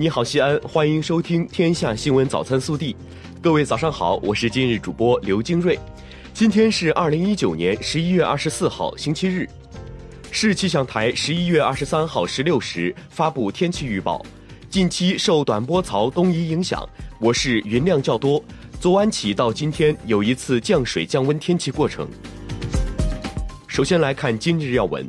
你好，西安，欢迎收听《天下新闻早餐速递》。各位早上好，我是今日主播刘金瑞。今天是二零一九年十一月二十四号，星期日。市气象台十一月二十三号十六时发布天气预报：近期受短波槽东移影响，我市云量较多。昨晚起到今天有一次降水降温天气过程。首先来看今日要闻。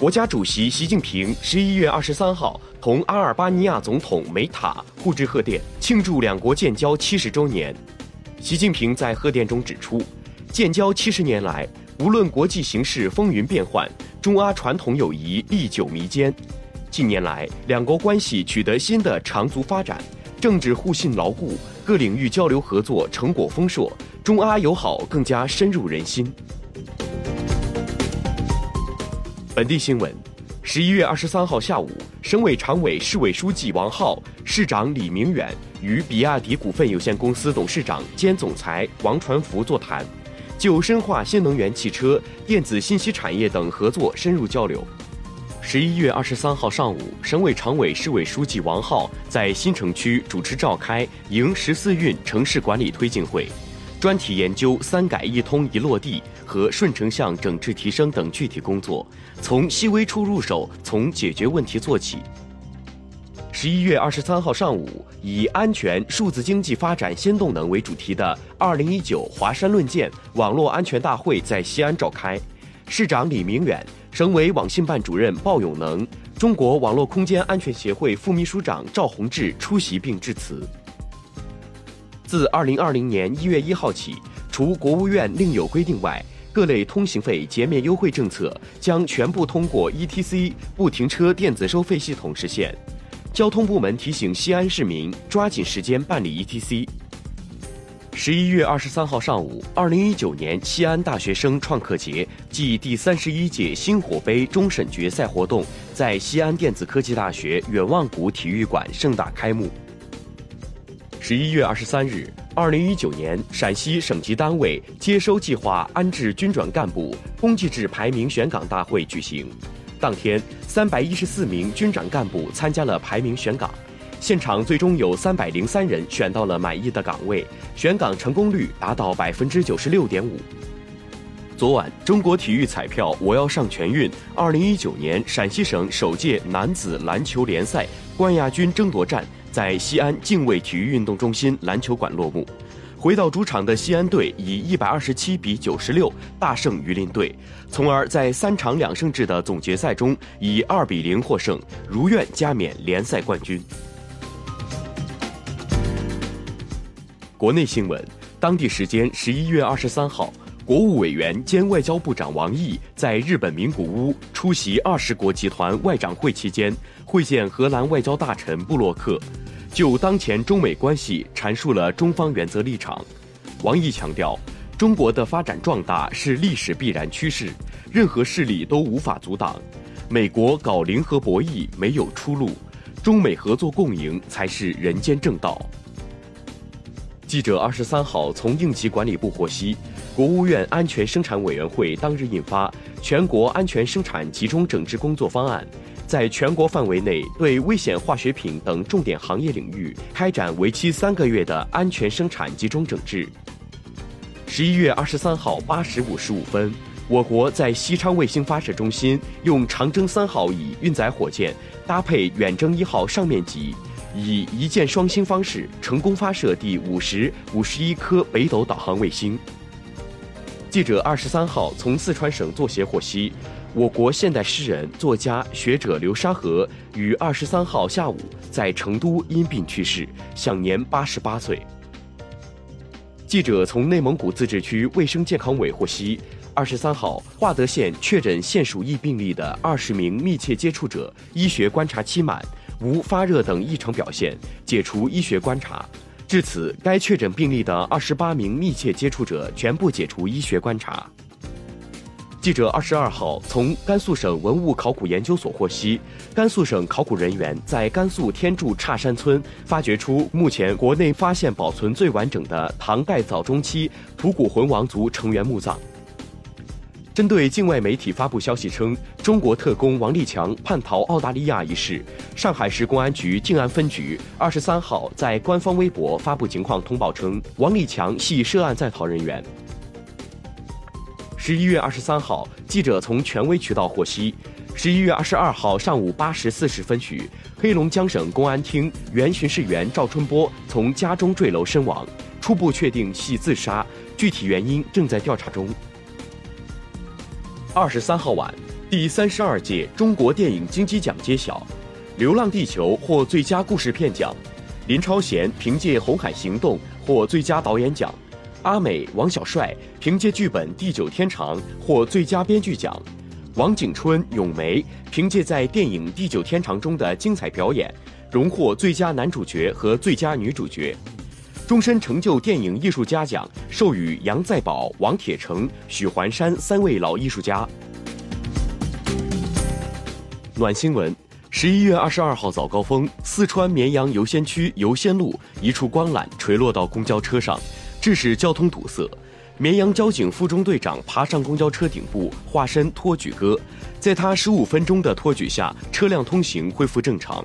国家主席习近平十一月二十三号同阿尔巴尼亚总统梅塔互致贺电，庆祝两国建交七十周年。习近平在贺电中指出，建交七十年来，无论国际形势风云变幻，中阿传统友谊历久弥坚。近年来，两国关系取得新的长足发展，政治互信牢固，各领域交流合作成果丰硕，中阿友好更加深入人心。本地新闻：十一月二十三号下午，省委常委、市委书记王浩、市长李明远与比亚迪股份有限公司董事长兼总裁王传福座谈，就深化新能源汽车、电子信息产业等合作深入交流。十一月二十三号上午，省委常委、市委书记王浩在新城区主持召开“迎十四运”城市管理推进会。专题研究“三改一通”一落地和顺城巷整治提升等具体工作，从细微处入手，从解决问题做起。十一月二十三号上午，以“安全数字经济发展新动能”为主题的二零一九华山论剑网络安全大会在西安召开，市长李明远、省委网信办主任鲍永能、中国网络空间安全协会副秘书长赵宏志出席并致辞。自二零二零年一月一号起，除国务院另有规定外，各类通行费减免优惠政策将全部通过 ETC 不停车电子收费系统实现。交通部门提醒西安市民抓紧时间办理 ETC。十一月二十三号上午，二零一九年西安大学生创客节暨第三十一届星火杯终审决赛活动在西安电子科技大学远望谷体育馆盛大开幕。十一月二十三日，二零一九年陕西省级单位接收计划安置军转干部公祭制排名选岗大会举行。当天，三百一十四名军转干部参加了排名选岗，现场最终有三百零三人选到了满意的岗位，选岗成功率达到百分之九十六点五。昨晚，中国体育彩票“我要上全运”二零一九年陕西省首届男子篮球联赛冠亚军争夺战。在西安泾渭体育运动中心篮球馆落幕，回到主场的西安队以一百二十七比九十六大胜榆林队，从而在三场两胜制的总决赛中以二比零获胜，如愿加冕联赛冠军。国内新闻，当地时间十一月二十三号，国务委员兼外交部长王毅在日本名古屋出席二十国集团外长会期间。会见荷兰外交大臣布洛克，就当前中美关系阐述了中方原则立场。王毅强调，中国的发展壮大是历史必然趋势，任何势力都无法阻挡。美国搞零和博弈没有出路，中美合作共赢才是人间正道。记者二十三号从应急管理部获悉，国务院安全生产委员会当日印发《全国安全生产集中整治工作方案》。在全国范围内，对危险化学品等重点行业领域开展为期三个月的安全生产集中整治。十一月二十三号八时五十五分，我国在西昌卫星发射中心用长征三号乙运载火箭搭配远征一号上面级，以一箭双星方式成功发射第五十五十一颗北斗导航卫星。记者二十三号从四川省作协获悉。我国现代诗人、作家、学者刘沙河于二十三号下午在成都因病去世，享年八十八岁。记者从内蒙古自治区卫生健康委获悉，二十三号化德县确诊现鼠疫病例的二十名密切接触者医学观察期满，无发热等异常表现，解除医学观察。至此，该确诊病例的二十八名密切接触者全部解除医学观察。记者二十二号从甘肃省文物考古研究所获悉，甘肃省考古人员在甘肃天柱岔山村发掘出目前国内发现保存最完整的唐代早中期吐谷浑王族成员墓葬。针对境外媒体发布消息称中国特工王立强叛逃澳大利亚一事，上海市公安局静安分局二十三号在官方微博发布情况通报称，王立强系涉案在逃人员。十一月二十三号，记者从权威渠道获悉，十一月二十二号上午八时四十分许，黑龙江省公安厅原巡视员赵春波从家中坠楼身亡，初步确定系自杀，具体原因正在调查中。二十三号晚，第三十二届中国电影金鸡奖揭晓，《流浪地球》获最佳故事片奖，林超贤凭借《红海行动》获最佳导演奖，阿美、王小帅凭借剧本《地久天长》获最佳编剧奖，王景春、咏梅凭借在电影《地久天长》中的精彩表演，荣获最佳男主角和最佳女主角。终身成就电影艺术家奖授予杨再宝、王铁成、许环山三位老艺术家。暖新闻：十一月二十二号早高峰，四川绵阳游仙区游仙路一处光缆垂落到公交车上，致使交通堵塞。绵阳交警副中队长爬上公交车顶部，化身托举哥，在他十五分钟的托举下，车辆通行恢复正常。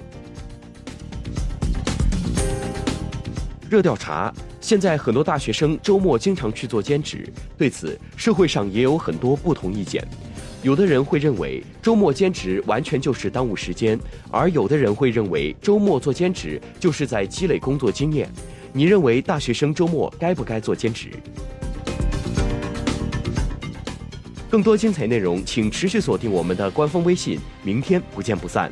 热调查：现在很多大学生周末经常去做兼职，对此社会上也有很多不同意见。有的人会认为周末兼职完全就是耽误时间，而有的人会认为周末做兼职就是在积累工作经验。你认为大学生周末该不该做兼职？更多精彩内容，请持续锁定我们的官方微信。明天不见不散。